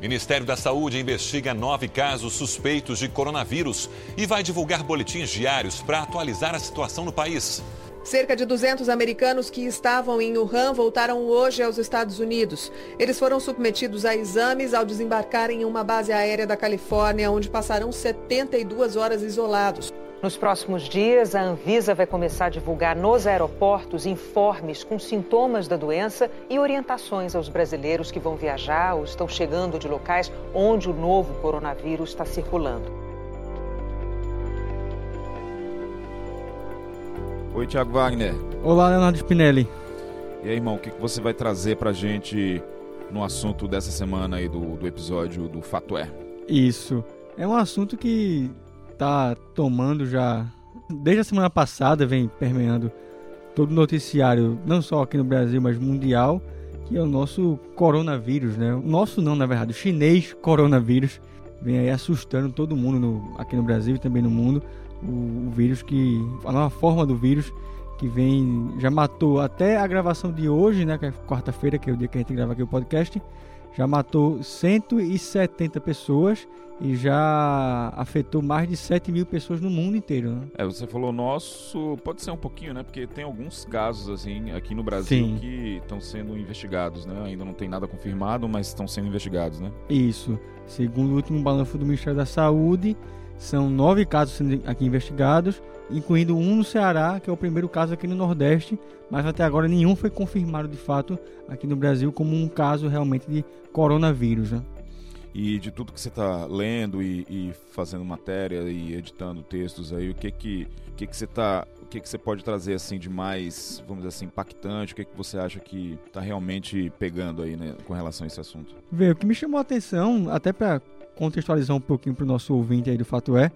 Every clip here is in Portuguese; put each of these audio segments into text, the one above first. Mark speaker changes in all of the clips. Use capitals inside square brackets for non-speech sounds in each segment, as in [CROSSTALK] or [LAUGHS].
Speaker 1: Ministério da Saúde investiga nove casos suspeitos de coronavírus e vai divulgar boletins diários para atualizar a situação no país.
Speaker 2: Cerca de 200 americanos que estavam em Wuhan voltaram hoje aos Estados Unidos. Eles foram submetidos a exames ao desembarcarem em uma base aérea da Califórnia, onde passarão 72 horas isolados.
Speaker 3: Nos próximos dias, a Anvisa vai começar a divulgar nos aeroportos informes com sintomas da doença e orientações aos brasileiros que vão viajar ou estão chegando de locais onde o novo coronavírus está circulando.
Speaker 4: Oi, Tiago Wagner.
Speaker 5: Olá, Leonardo Spinelli.
Speaker 4: E aí, irmão, o que você vai trazer pra gente no assunto dessa semana aí do, do episódio do Fato É?
Speaker 5: Isso. É um assunto que está tomando já desde a semana passada vem permeando todo o noticiário, não só aqui no Brasil, mas mundial, que é o nosso coronavírus, né? O nosso não, na verdade, o chinês coronavírus vem aí assustando todo mundo no, aqui no Brasil e também no mundo. O, o vírus que a nova forma do vírus que vem já matou até a gravação de hoje, né, que é quarta-feira, que é o dia que a gente grava aqui o podcast, já matou 170 pessoas e já afetou mais de 7 mil pessoas no mundo inteiro. Né?
Speaker 4: É, você falou nosso, pode ser um pouquinho, né? Porque tem alguns casos assim aqui no Brasil Sim. que estão sendo investigados, né? Ainda não tem nada confirmado, mas estão sendo investigados, né?
Speaker 5: Isso. Segundo o último balanço do Ministério da Saúde, são nove casos sendo aqui investigados, incluindo um no Ceará, que é o primeiro caso aqui no Nordeste, mas até agora nenhum foi confirmado de fato aqui no Brasil como um caso realmente de coronavírus. Né?
Speaker 4: E de tudo que você está lendo e, e, fazendo matéria e editando textos aí, o que que, o que, que você está o que, que você pode trazer assim de mais, vamos dizer assim, impactante? O que, que você acha que está realmente pegando aí né, com relação a esse assunto?
Speaker 5: Vê, o que me chamou a atenção, até para contextualizar um pouquinho para o nosso ouvinte aí do fato é,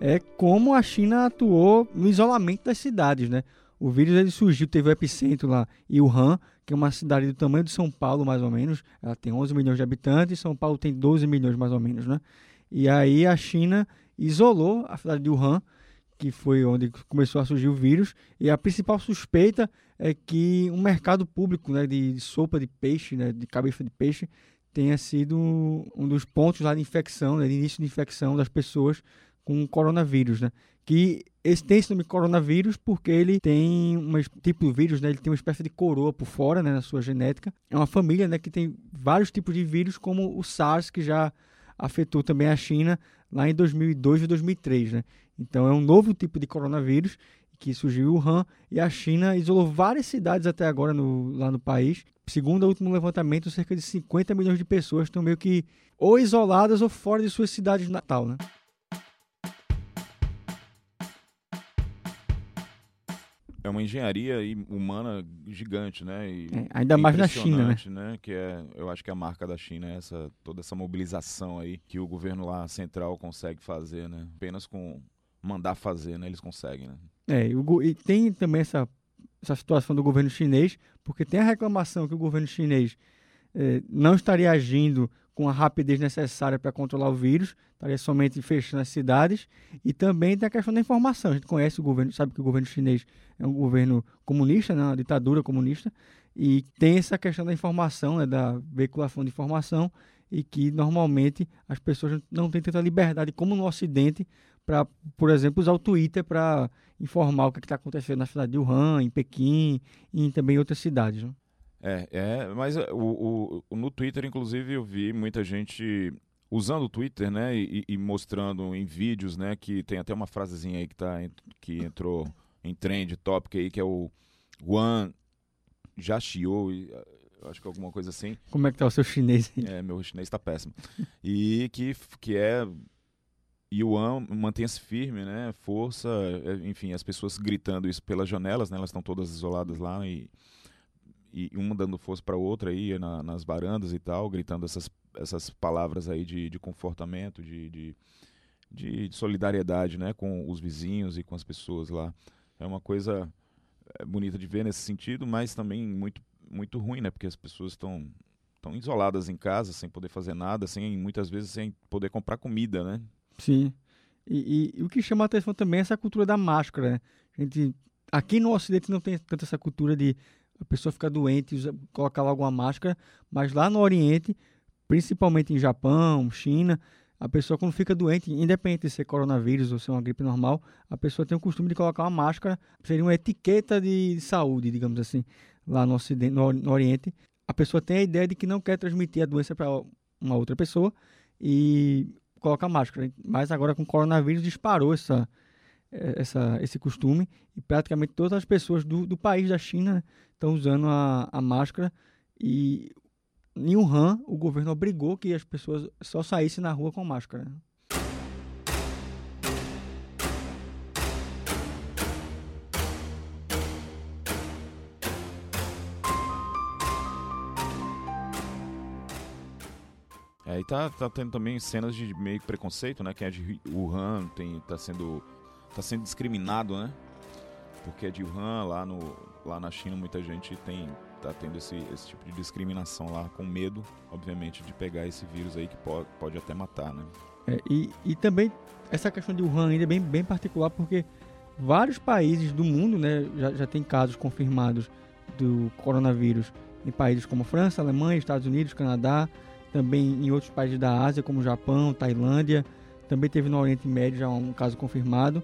Speaker 5: é como a China atuou no isolamento das cidades, né? O vírus ele surgiu, teve o epicentro lá em Wuhan, que é uma cidade do tamanho de São Paulo, mais ou menos. Ela tem 11 milhões de habitantes, São Paulo tem 12 milhões, mais ou menos, né? E aí a China isolou a cidade de Wuhan, que foi onde começou a surgir o vírus, e a principal suspeita é que um mercado público né, de, de sopa de peixe, né, de cabeça de peixe, tenha sido um dos pontos lá de infecção, né, de início de infecção das pessoas com coronavírus, né? Que esse tem esse nome coronavírus porque ele tem um tipo de vírus, né? Ele tem uma espécie de coroa por fora, né, na sua genética. É uma família, né, que tem vários tipos de vírus, como o SARS que já afetou também a China lá em 2002 e 2003, né? Então é um novo tipo de coronavírus que surgiu Wuhan e a China isolou várias cidades até agora no, lá no país. Segundo o último levantamento, cerca de 50 milhões de pessoas estão meio que ou isoladas ou fora de suas cidades de natal, né?
Speaker 4: É uma engenharia humana gigante, né? E,
Speaker 5: é, ainda mais na China, né?
Speaker 4: né? Que é, eu acho que a marca da China é essa, toda essa mobilização aí que o governo lá central consegue fazer, né? Apenas com mandar fazer, né? Eles conseguem, né?
Speaker 5: É, e, tem também essa, essa situação do governo chinês, porque tem a reclamação que o governo chinês eh, não estaria agindo com a rapidez necessária para controlar o vírus, estaria somente fechando as cidades, e também tem a questão da informação. A gente conhece o governo, sabe que o governo chinês é um governo comunista, né, uma ditadura comunista, e tem essa questão da informação, né, da veiculação de informação, e que normalmente as pessoas não têm tanta liberdade como no Ocidente para, por exemplo, usar o Twitter para informar o que está acontecendo na cidade de Wuhan, em Pequim e em também outras cidades. Né?
Speaker 4: É, é, mas é, o, o, no Twitter, inclusive, eu vi muita gente usando o Twitter, né, e, e, mostrando em vídeos, né, que tem até uma frasezinha aí que, tá, que entrou em trend topic aí, que é o One Jashiou, acho que alguma coisa assim.
Speaker 5: Como é que tá o seu chinês?
Speaker 4: É, meu chinês está péssimo. e que, que é Yuan mantenha-se firme, né? Força, é, enfim, as pessoas gritando isso pelas janelas, né? Elas estão todas isoladas lá e e uma dando força para outra aí na, nas varandas e tal, gritando essas, essas palavras aí de, de confortamento, de, de, de, solidariedade né, com os vizinhos e com as pessoas lá. É uma coisa é, bonita de ver nesse sentido, mas também muito, muito ruim, né? Porque as pessoas estão estão isoladas em casa, sem poder fazer nada, sem muitas vezes sem poder comprar comida, né?
Speaker 5: Sim. E, e, e o que chama a atenção também é essa cultura da máscara, né? A gente aqui no Ocidente não tem tanta essa cultura de a pessoa ficar doente, usa, colocar logo uma máscara, mas lá no Oriente, principalmente em Japão, China, a pessoa quando fica doente, independente de ser coronavírus ou ser uma gripe normal, a pessoa tem o costume de colocar uma máscara, seria uma etiqueta de saúde, digamos assim, lá no Ocidente, no, no Oriente. A pessoa tem a ideia de que não quer transmitir a doença para uma outra pessoa e coloca máscara. Mas agora com o coronavírus disparou essa, essa, esse costume e praticamente todas as pessoas do, do país da China estão usando a, a máscara e em Wuhan o governo obrigou que as pessoas só saíssem na rua com máscara.
Speaker 4: É, e tá, tá tendo também cenas de meio preconceito, né? Quem é de Wuhan tem, tá sendo tá sendo discriminado, né? Porque é de Wuhan, lá, no, lá na China muita gente tem tá tendo esse, esse tipo de discriminação lá, com medo, obviamente, de pegar esse vírus aí que pode, pode até matar, né?
Speaker 5: É, e, e também essa questão de Wuhan ainda é bem, bem particular, porque vários países do mundo né, já, já tem casos confirmados do coronavírus em países como França, Alemanha, Estados Unidos, Canadá, também em outros países da Ásia, como Japão, Tailândia, também teve no Oriente Médio já um caso confirmado.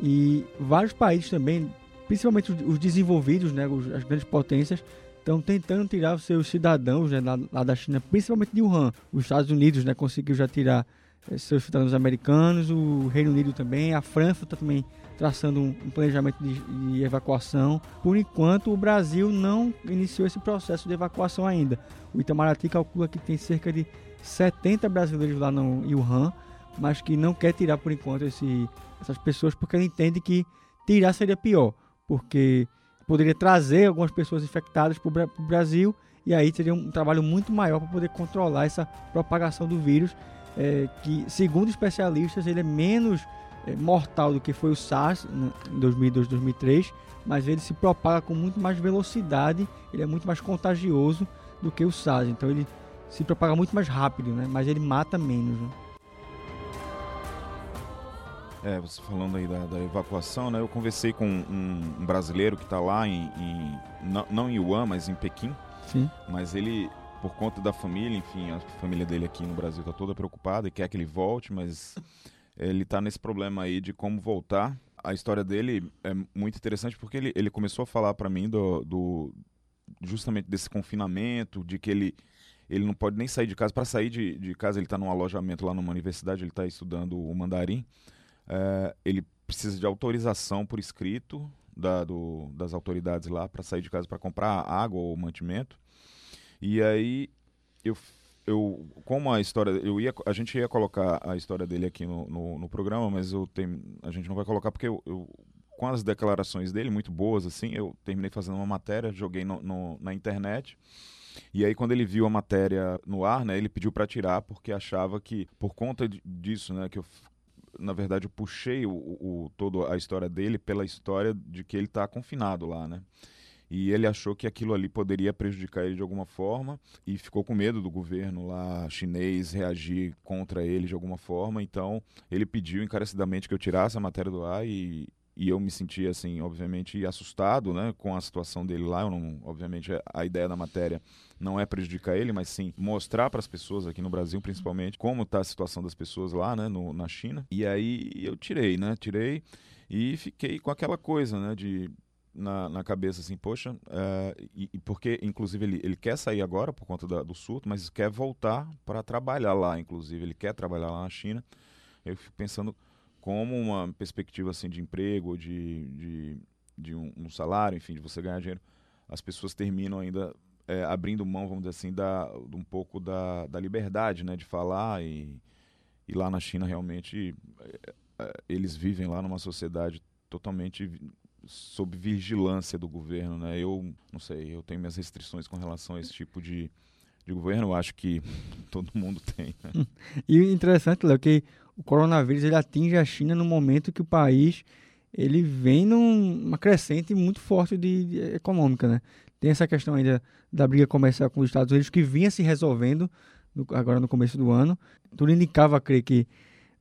Speaker 5: E vários países também, principalmente os desenvolvidos, né, as grandes potências, estão tentando tirar os seus cidadãos né, lá, da China, principalmente de Wuhan. Os Estados Unidos né, conseguiu já tirar eh, seus cidadãos americanos, o Reino Unido também, a França está também traçando um, planejamento de, de, evacuação. Por enquanto, o Brasil não iniciou esse processo de evacuação ainda. O Itamaraty calcula que tem cerca de 70 brasileiros lá no Wuhan, mas que não quer tirar por enquanto esse, essas pessoas porque ele entende que tirar seria pior, porque poderia trazer algumas pessoas infectadas para o Brasil e aí seria um trabalho muito maior para poder controlar essa propagação do vírus, é, que segundo especialistas ele é menos mortal do que foi o SARS né, em 2002, 2003, mas ele se propaga com muito mais velocidade, ele é muito mais contagioso do que o SARS, então ele se propaga muito mais rápido, né? mas ele mata menos. Né?
Speaker 4: É, você falando aí da, da, evacuação, né? Eu conversei com um, um brasileiro que está lá em, em não, não, em Wuhan, mas em Pequim.
Speaker 5: Sim.
Speaker 4: Mas ele, por conta da família, enfim, a família dele aqui no Brasil está toda preocupada e quer que ele volte, mas ele está nesse problema aí de como voltar. A história dele é muito interessante porque ele, ele começou a falar para mim do, do justamente desse confinamento, de que ele ele não pode nem sair de casa. Para sair de, de casa, ele está num alojamento lá numa universidade, ele está estudando o mandarim é, ele precisa de autorização por escrito da, do, das autoridades lá para sair de casa para comprar água ou mantimento. E aí eu, eu como a história eu ia a gente ia colocar a história dele aqui no, no, no programa, mas eu tenho, a gente não vai colocar porque eu, eu, com as declarações dele muito boas assim, eu terminei fazendo uma matéria, joguei no, no na internet. E aí, quando ele viu a matéria no ar, né, ele pediu para tirar porque achava que, por conta disso, né, que eu na verdade, eu puxei o, o, toda a história dele pela história de que ele está confinado lá, né? E ele achou que aquilo ali poderia prejudicar ele de alguma forma e ficou com medo do governo lá chinês reagir contra ele de alguma forma. Então, ele pediu encarecidamente que eu tirasse a matéria do ar e, e eu me senti assim, obviamente, assustado, né, com a situação dele lá. Eu não, obviamente, a ideia da matéria não é prejudicar ele, mas sim mostrar para as pessoas aqui no Brasil, principalmente, como está a situação das pessoas lá, né, no, na China. E aí eu tirei, né, tirei e fiquei com aquela coisa, né, de na, na cabeça assim, poxa, é, e, e, porque inclusive ele, ele quer sair agora por conta da, do surto, mas quer voltar para trabalhar lá, inclusive ele quer trabalhar lá na China. Eu fico pensando como uma perspectiva assim de emprego, de, de, de um, um, salário, enfim, de você ganhar dinheiro, as pessoas terminam ainda é, abrindo mão, vamos dizer assim, da, um pouco da, da liberdade, né, de falar e, e lá na China realmente é, eles vivem lá numa sociedade totalmente sob vigilância do governo, né? Eu não sei, eu tenho minhas restrições com relação a esse tipo de, de governo. Acho que [LAUGHS] todo mundo tem. Né?
Speaker 5: E interessante, Léo, que o coronavírus ele atinge a China no momento que o país ele vem numa crescente muito forte de, de, econômica, né? Tem essa questão ainda da briga comercial com os Estados Unidos que vinha se resolvendo no, agora no começo do ano. Tudo indicava a crer que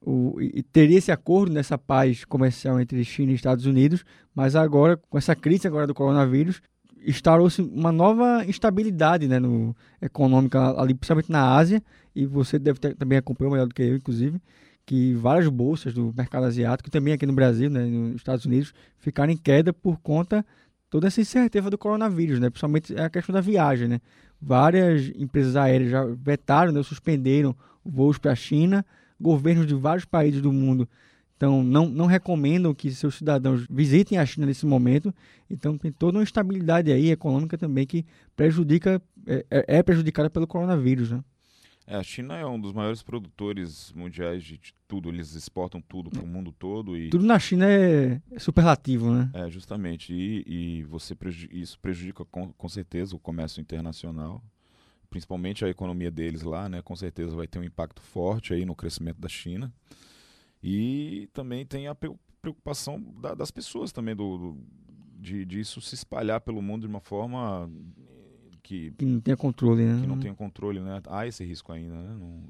Speaker 5: o, teria esse acordo nessa paz comercial entre China e Estados Unidos, mas agora, com essa crise agora do coronavírus, instaurou-se uma nova instabilidade né, no, econômica ali, principalmente na Ásia, e você deve ter, também acompanhou melhor do que eu, inclusive, que várias bolsas do mercado asiático, também aqui no Brasil, né, nos Estados Unidos, ficaram em queda por conta toda essa incerteza do coronavírus, né, principalmente a questão da viagem. Né. Várias empresas aéreas já vetaram, né, suspenderam voos para a China, governos de vários países do mundo então, não, não recomendam que seus cidadãos visitem a China nesse momento. Então, tem toda uma instabilidade aí econômica também que prejudica, é, é, é prejudicada pelo coronavírus. Né?
Speaker 4: É, a China é um dos maiores produtores mundiais de tudo. Eles exportam tudo para o mundo todo. E...
Speaker 5: Tudo na China é, superlativo, né?
Speaker 4: É, justamente. E, e você isso prejudica com, com certeza o comércio internacional principalmente a economia deles lá, né, com certeza vai ter um impacto forte aí no crescimento da China. E também tem a preocupação da, das pessoas também, do, do de, de, isso se espalhar pelo mundo de uma forma que,
Speaker 5: que não tenha controle, né?
Speaker 4: Que não tenha controle, né? Há esse risco ainda, né? Não,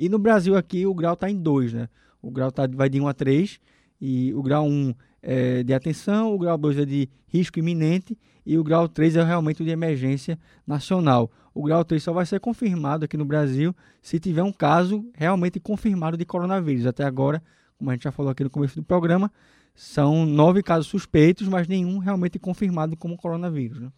Speaker 5: E no Brasil aqui o grau está em 2, né? O grau tá, vai de 1 a 3 e o grau 1 é de atenção, o grau 2 é de risco iminente e o grau 3 é realmente de emergência nacional. O grau 3 só vai ser confirmado aqui no Brasil se tiver um caso realmente confirmado de coronavírus. Até agora, como a gente já falou aqui no começo do programa, são nove casos suspeitos, mas nenhum realmente confirmado como coronavírus. Né?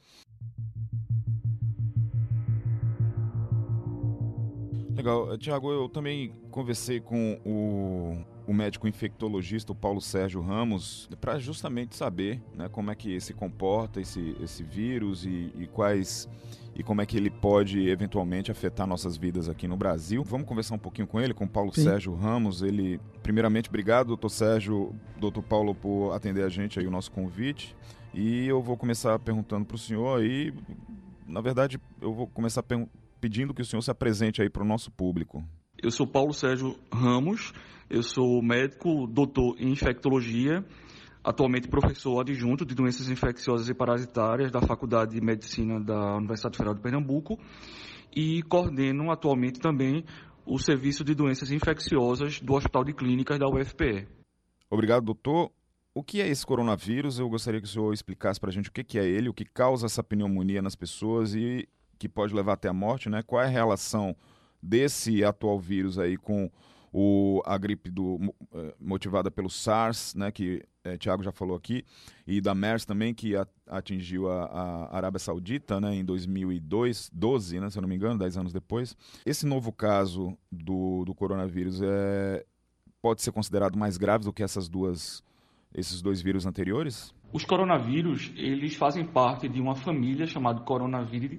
Speaker 4: Legal. Tiago, eu também conversei com o, o, médico infectologista, o Paulo Sérgio Ramos, para justamente saber né, como é que se comporta esse, esse vírus e, e, quais e como é que ele pode eventualmente afetar nossas vidas aqui no Brasil. Vamos conversar um pouquinho com ele, com o Paulo Sim. Sérgio Ramos. Ele, primeiramente, obrigado, doutor Sérgio, doutor Paulo, por atender a gente aí o nosso convite. E eu vou começar perguntando para o senhor aí, na verdade, eu vou começar pedindo que o senhor se apresente aí para o nosso público.
Speaker 6: Eu sou Paulo Sérgio Ramos, eu sou médico, doutor em infectologia, atualmente professor adjunto de doenças infecciosas e parasitárias da Faculdade de Medicina da Universidade Federal de Pernambuco e coordeno atualmente também o Serviço de Doenças Infecciosas do Hospital de Clínicas da UFPE.
Speaker 4: Obrigado, doutor. O que é esse coronavírus? Eu gostaria que o senhor explicasse para a gente o que é ele, o que causa essa pneumonia nas pessoas e que pode levar até a morte, né? Qual é a relação desse atual vírus aí com o, a gripe do, eh, motivada pelo SARS, né, que é, Tiago já falou aqui, e da MERS também, que a, atingiu a, a, Arábia Saudita né, em 2002, 12, né, se eu não me engano, 10 anos depois. Esse novo caso do, do coronavírus é, pode ser considerado mais grave do que essas duas, esses dois vírus anteriores?
Speaker 6: Os coronavírus, eles fazem parte de uma família chamada coronavírus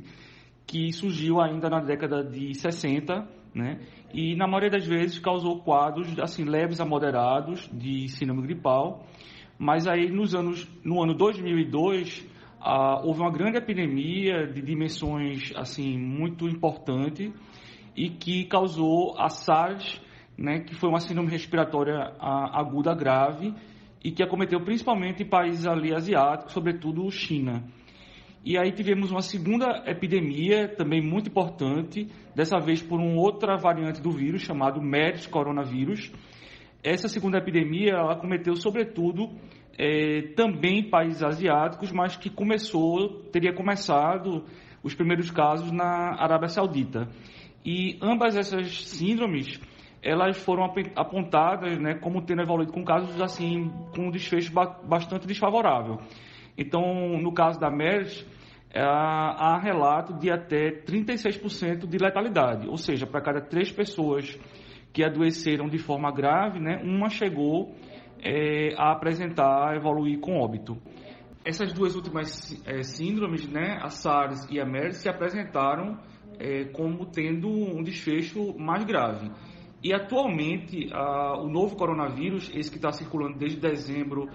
Speaker 6: que surgiu ainda na década de 60, né? E na maioria das vezes causou quadros assim leves a moderados de síndrome gripal, mas aí nos anos no ano 2002 ah, houve uma grande epidemia de dimensões assim muito importante e que causou a SARS, né, que foi uma síndrome respiratória aguda grave e que acometeu principalmente países ali asiáticos, sobretudo China. E aí tivemos uma segunda epidemia, também muito importante, dessa vez por uma outra variante do vírus, chamado MERS coronavírus. Essa segunda epidemia, ela cometeu sobretudo é, também países asiáticos, mas que começou, teria começado os primeiros casos na Arábia Saudita. E ambas essas síndromes, elas foram apontadas né, como tendo evoluído com casos assim, com um desfecho bastante desfavorável. Então, no caso da MERS, há relato de até 36% de letalidade, ou seja, para cada três pessoas que adoeceram de forma grave, né, uma chegou é, a apresentar, evoluir com óbito. Essas duas últimas é, síndromes, né, a SARS e a MERS, se apresentaram é, como tendo um desfecho mais grave. E atualmente, a, o novo coronavírus, esse que está circulando desde dezembro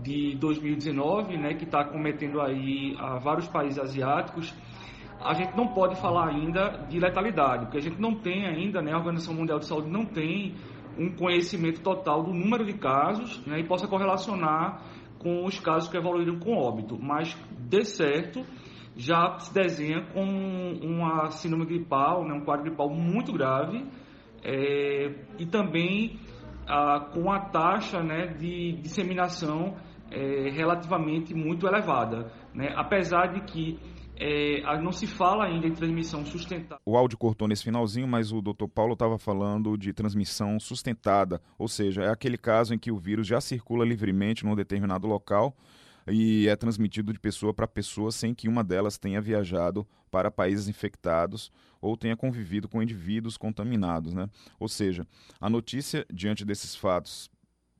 Speaker 6: de 2019, né, que está cometendo aí a vários países asiáticos, a gente não pode falar ainda de letalidade, porque a gente não tem ainda, né, a Organização Mundial de Saúde não tem um conhecimento total do número de casos né, e possa correlacionar com os casos que evoluíram com óbito. Mas, de certo, já se desenha com uma síndrome gripal, né, um quadro gripal muito grave é, e também com a taxa né, de disseminação é, relativamente muito elevada. Né? Apesar de que é, não se fala ainda em transmissão sustentada.
Speaker 4: O áudio cortou nesse finalzinho, mas o Dr. Paulo estava falando de transmissão sustentada, ou seja, é aquele caso em que o vírus já circula livremente num determinado local e é transmitido de pessoa para pessoa sem que uma delas tenha viajado para países infectados ou tenha convivido com indivíduos contaminados. Né? Ou seja, a notícia, diante desses fatos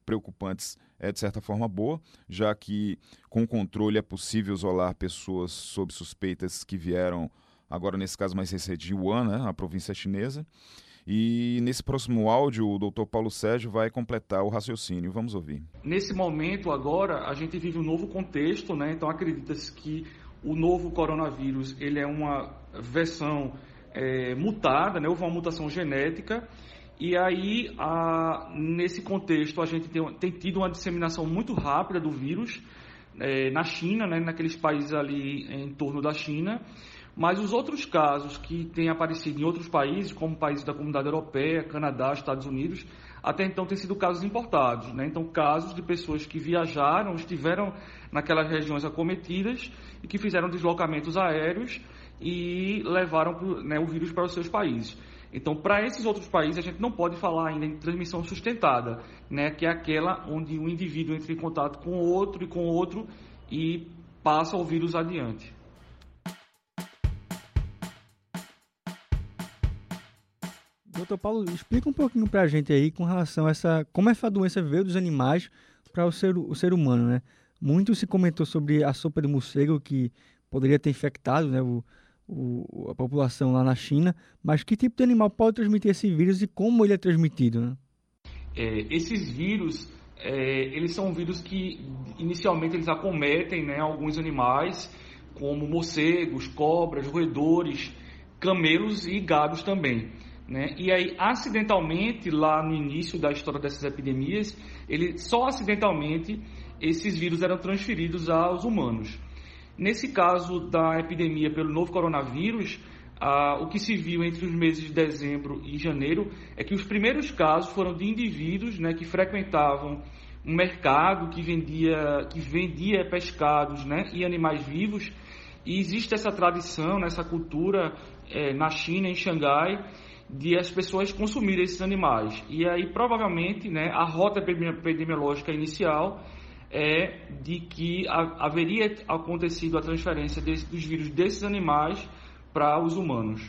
Speaker 4: preocupantes, é de certa forma boa, já que com controle é possível isolar pessoas sob suspeitas que vieram, agora nesse caso mais recente, de Wuhan, né, a província chinesa. E nesse próximo áudio, o doutor Paulo Sérgio vai completar o raciocínio. Vamos ouvir.
Speaker 6: Nesse momento, agora, a gente vive um novo contexto, né? então acredita-se que o novo coronavírus ele é uma versão é, mutada, né? houve uma mutação genética e aí, a, nesse contexto, a gente tem, tem, tido uma disseminação muito rápida do vírus é, na China, né, naqueles países ali em torno da China. Mas os outros casos que têm aparecido em outros países, como países da comunidade europeia, Canadá, Estados Unidos, até então têm sido casos importados. Né? Então, casos de pessoas que viajaram, estiveram naquelas regiões acometidas e que fizeram deslocamentos aéreos e levaram né, o vírus para os seus países. Então, para esses outros países, a gente não pode falar ainda em transmissão sustentada, né, que é aquela onde o indivíduo entra em contato com outro e com outro e passa o vírus adiante.
Speaker 5: Doutor Paulo, explica um pouquinho para a gente aí com relação a essa, como essa doença veio dos animais para o ser, o ser humano, né? Muito se comentou sobre a sopa de morcego que poderia ter infectado, né, o, o, a população lá na China, mas que tipo de animal pode transmitir esse vírus e como ele é transmitido? Né?
Speaker 6: É, esses vírus, é, eles são vírus que inicialmente eles acometem né, alguns animais, como morcegos, cobras, roedores, camelos e gados também. Né? E aí, acidentalmente, lá no início da história dessas epidemias, ele, só acidentalmente esses vírus eram transferidos aos humanos. Nesse caso da epidemia pelo novo coronavírus, ah, o que se viu entre os meses de dezembro e janeiro é que os primeiros casos foram de indivíduos né, que frequentavam um mercado que vendia, que vendia pescados né, e animais vivos. E existe essa tradição, né, essa cultura é, na China, em Xangai, de as pessoas consumirem esses animais. E aí, provavelmente, né, a rota epidemiológica inicial é de que haveria acontecido a transferência desse, dos vírus desses animais para os humanos.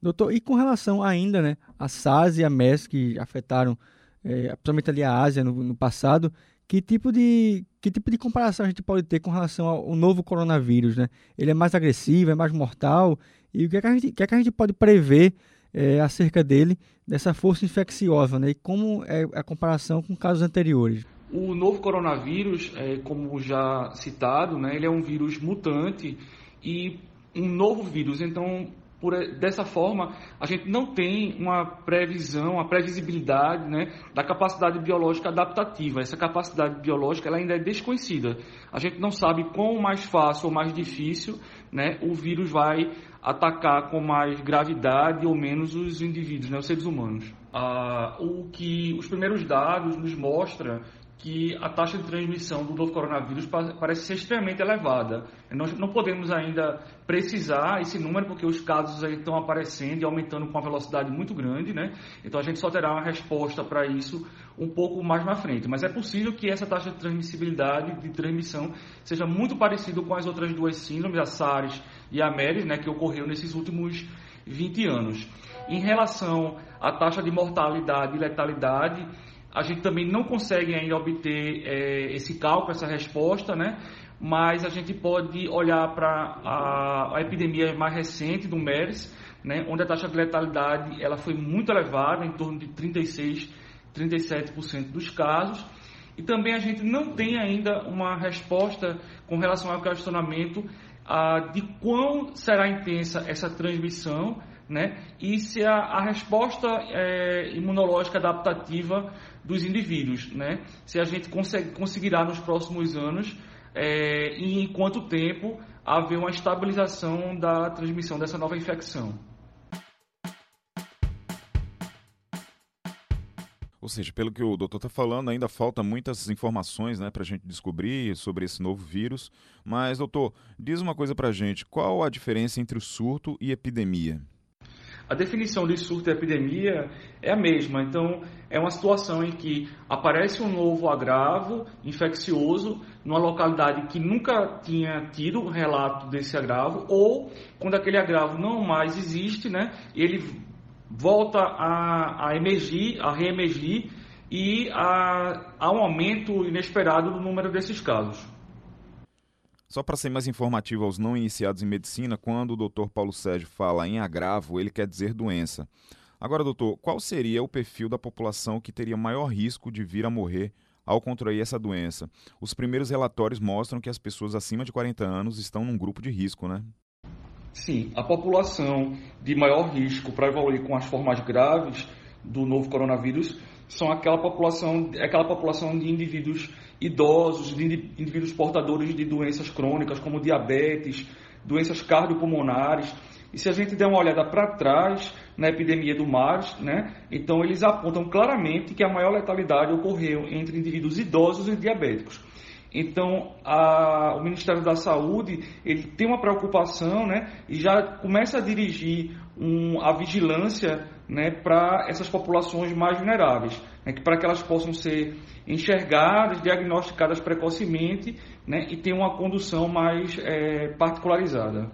Speaker 5: Doutor, e com relação ainda né, a SARS e a MERS, que afetaram é, principalmente ali a Ásia no, no, passado, que tipo, de, que tipo de comparação a gente pode ter com relação ao novo coronavírus? Né? Ele é mais agressivo, é mais mortal? E o que é que a gente, que é que a gente pode prever é, acerca dele, dessa força infecciosa? Né? E como é a comparação com casos anteriores?
Speaker 6: O novo coronavírus, é, como já citado, né, ele é um vírus mutante e um novo vírus. Então, por, dessa forma, a gente não tem uma previsão, uma previsibilidade né, da capacidade biológica adaptativa. Essa capacidade biológica ela ainda é desconhecida. A gente não sabe quão mais fácil ou mais difícil né, o vírus vai atacar com mais gravidade ou menos os indivíduos, né, os seres humanos. Ah, o que os primeiros dados nos mostram que a taxa de transmissão do novo coronavírus parece ser extremamente elevada. Nós não podemos ainda precisar esse número porque os casos estão aparecendo e aumentando com uma velocidade muito grande, né? Então a gente só terá uma resposta para isso um pouco mais na frente. Mas é possível que essa taxa de transmissibilidade, de transmissão, seja muito parecido com as outras duas síndromes, a SARS e a MERS, né, que ocorreu nesses últimos 20 anos. Em relação à taxa de mortalidade e letalidade, a gente também não consegue ainda obter é, esse cálculo, essa resposta, né? mas a gente pode olhar para a, a, epidemia mais recente do MERS, né? onde a taxa de letalidade ela foi muito elevada, em torno de 36, 37% dos casos. E também a gente não tem ainda uma resposta com relação ao questionamento ah, de quão será intensa essa transmissão né, e se a, a resposta é, imunológica adaptativa dos indivíduos, né, se a gente consegue, conseguirá nos próximos anos é, e em quanto tempo haver uma estabilização da transmissão dessa nova infecção.
Speaker 4: Ou seja, pelo que o doutor está falando, ainda falta muitas informações né, para a gente descobrir sobre esse novo vírus. Mas, doutor, diz uma coisa para a gente: qual a diferença entre o surto e epidemia?
Speaker 6: A definição de surto e epidemia é a mesma. Então, é uma situação em que aparece um novo agravo infeccioso numa localidade que nunca tinha tido relato desse agravo, ou quando aquele agravo não mais existe, né, ele volta a, a emergir, a reemergir e há um aumento inesperado do número desses casos.
Speaker 4: Só para ser mais informativo aos não iniciados em medicina, quando o Dr. Paulo Sérgio fala em agravo, ele quer dizer doença. Agora, doutor, qual seria o perfil da população que teria maior risco de vir a morrer ao contrair essa doença? Os primeiros relatórios mostram que as pessoas acima de 40 anos estão num grupo de risco, né?
Speaker 6: Sim, a população de maior risco para evoluir com as formas graves do novo coronavírus são aquela população, aquela população de indivíduos idosos, de indivíduos portadores de doenças crônicas como diabetes, doenças cardiopulmonares. E se a gente der uma olhada para trás na epidemia do MARS, né, então eles apontam claramente que a maior letalidade ocorreu entre indivíduos idosos e diabéticos. Então, a, o Ministério da Saúde ele tem uma preocupação né, e já começa a dirigir um, a vigilância né, para essas populações mais vulneráveis, né, para que elas possam ser enxergadas, diagnosticadas precocemente né, e ter uma condução mais é, particularizada.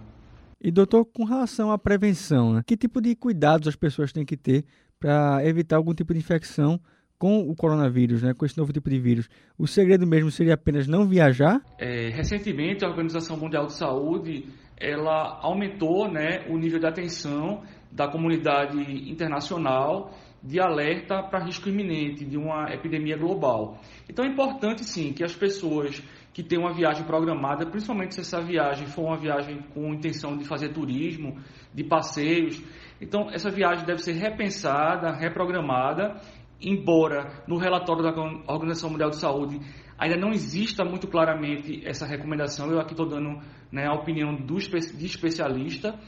Speaker 5: E doutor, com relação à prevenção, né, que tipo de cuidados as pessoas têm que ter para evitar algum tipo de infecção com o coronavírus, né, com esse novo tipo de vírus, o segredo mesmo seria apenas não viajar?
Speaker 6: É, recentemente, a Organização Mundial de Saúde ela aumentou né, o nível de atenção da comunidade internacional de alerta para risco iminente de uma epidemia global. Então é importante sim que as pessoas que têm uma viagem programada, principalmente se essa viagem for uma viagem com intenção de fazer turismo, de passeios, então essa viagem deve ser repensada, reprogramada embora no relatório da Organização Mundial de Saúde ainda não exista muito claramente essa recomendação, eu aqui estou dando né, a opinião do, de especialista,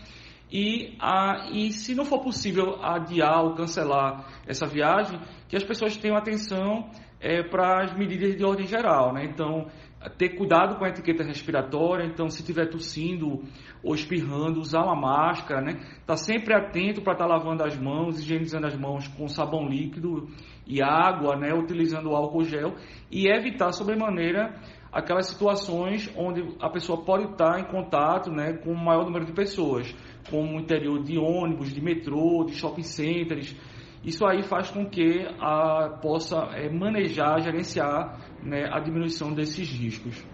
Speaker 6: e, a, e se não for possível adiar ou cancelar essa viagem, que as pessoas tenham atenção é, para as medidas de ordem geral. Né? Então, ter cuidado com a etiqueta respiratória, então se estiver tossindo ou espirrando, usar uma máscara, né? Tá sempre atento para estar tá lavando as mãos, higienizando as mãos com sabão líquido e água, né? Utilizando álcool gel e evitar sobremaneira aquelas situações onde a pessoa pode estar em contato, né, com o maior número de pessoas, como o interior de ônibus, de metrô, de shopping centers, isso aí faz com que a, possa é, manejar, gerenciar né, a diminuição desses riscos.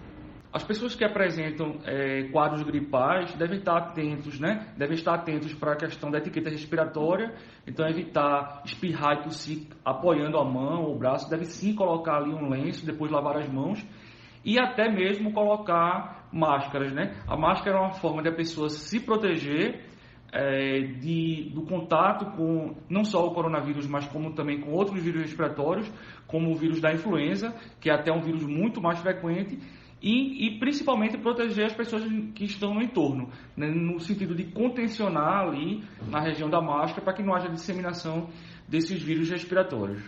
Speaker 6: As pessoas que apresentam é, quadros gripais devem estar atentos, né? Devem estar atentos para a questão da etiqueta respiratória. Então, evitar espirrar e tossir apoiando a mão ou o braço. Deve sim colocar ali um lenço, depois lavar as mãos. E até mesmo colocar máscaras, né? A máscara é uma forma de a pessoa se proteger é, de, do contato com não só o coronavírus, mas como também com outros vírus respiratórios, como o vírus da influenza, que é até um vírus muito mais frequente, e, e principalmente proteger as pessoas que estão no entorno, né, no sentido de contencionar ali na região da máscara para que não haja disseminação desses vírus respiratórios.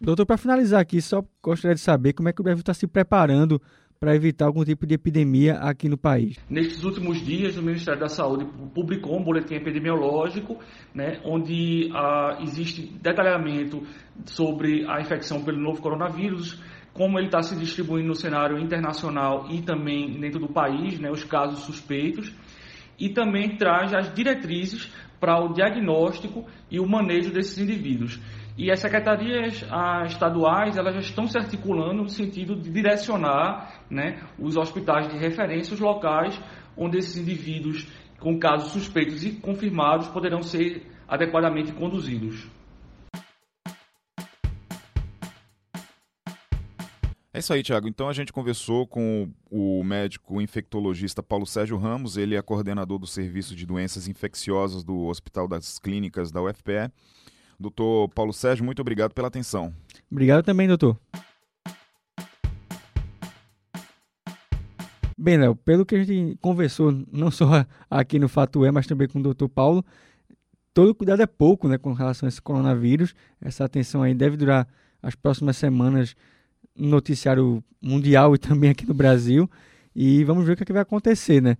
Speaker 5: Doutor, para finalizar aqui, só gostaria de saber como é que o Brasil está se preparando para evitar algum tipo de epidemia aqui no país.
Speaker 6: Nestes últimos dias, o Ministério da Saúde publicou um boletim epidemiológico, né, onde ah, existe detalhamento sobre a infecção pelo novo coronavírus, como ele está se distribuindo no cenário internacional e também dentro do país, né, os casos suspeitos, e também traz as diretrizes para o diagnóstico e o manejo desses indivíduos. E as secretarias estaduais elas já estão se articulando no sentido de direcionar né, os hospitais de referência, os locais onde esses indivíduos com casos suspeitos e confirmados poderão ser adequadamente conduzidos.
Speaker 4: É isso aí, Tiago. Então a gente conversou com o médico infectologista Paulo Sérgio Ramos, ele é coordenador do Serviço de Doenças Infecciosas do Hospital das Clínicas da UFPE. Doutor Paulo Sérgio, muito obrigado pela atenção.
Speaker 5: Obrigado também, doutor. Bem, Léo, pelo que a gente conversou, não só [LAUGHS] aqui no Fato É, mas também com o doutor Paulo, todo cuidado é pouco né, com relação a esse coronavírus. Essa atenção aí deve durar as próximas semanas no noticiário mundial e [LAUGHS] também aqui no Brasil. E vamos ver o que, é que vai acontecer, né?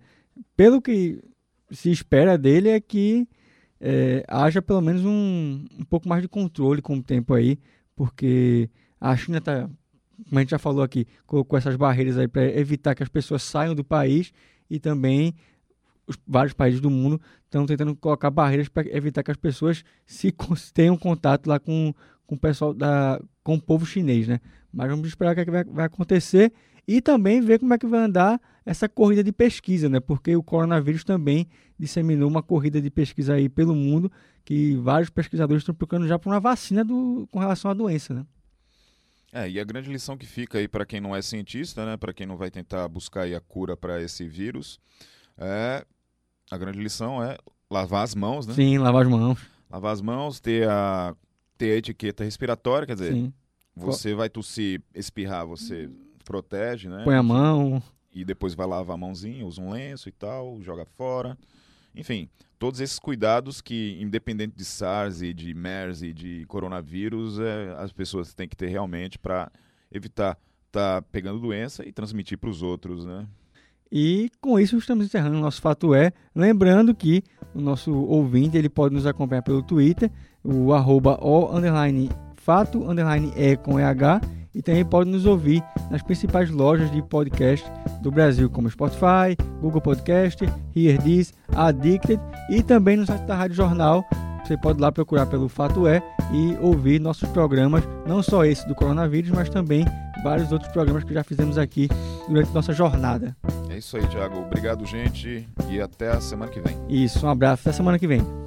Speaker 5: Pelo que se espera dele é que é, haja pelo menos um, um pouco mais de controle com o tempo aí, porque a China está, como a gente já falou aqui, colocou essas barreiras aí para evitar que as pessoas saiam do país e também os vários países do mundo estão tentando colocar barreiras para evitar que as pessoas se [LAUGHS] tenham contato lá com, com o pessoal da com o povo chinês, né? Mas vamos esperar o que, é que vai, vai, acontecer e também ver como é que vai andar essa corrida de pesquisa, né? Porque o coronavírus também disseminou uma corrida de pesquisa aí pelo mundo que vários pesquisadores estão procurando já por uma vacina do, com relação à doença, né?
Speaker 4: É, e a grande lição que fica aí para quem não é cientista, né, para quem não vai tentar buscar a cura para esse vírus, é a grande lição é lavar as mãos, né?
Speaker 5: Sim, lavar as mãos.
Speaker 4: Lavar as mãos, ter a ter a etiqueta respiratória, quer dizer, Sim. você vai tossir, espirrar, você protege, né?
Speaker 5: Põe a mão.
Speaker 4: E depois vai lavar a mãozinha, usa um lenço e tal, joga fora. Enfim, todos esses cuidados que, independente de SARS e de MERS e de coronavírus, é, as pessoas têm que ter realmente para evitar estar tá pegando doença e transmitir para os outros, né?
Speaker 5: E com isso estamos encerrando o nosso Fato É. Lembrando que o nosso ouvinte ele pode nos acompanhar pelo Twitter, o arroba o underline fato underline e com EH e também pode nos ouvir nas principais lojas de podcast do Brasil, como Spotify, Google Podcast, Hear This, Addicted e também no site da Rádio Jornal. Você pode lá procurar pelo Fato É e ouvir nossos programas, não só esse do coronavírus, mas também vários outros programas que já fizemos aqui durante nossa jornada.
Speaker 4: É isso aí, Thiago. Obrigado, gente, e até a semana que vem.
Speaker 5: Isso, um abraço, até semana que vem.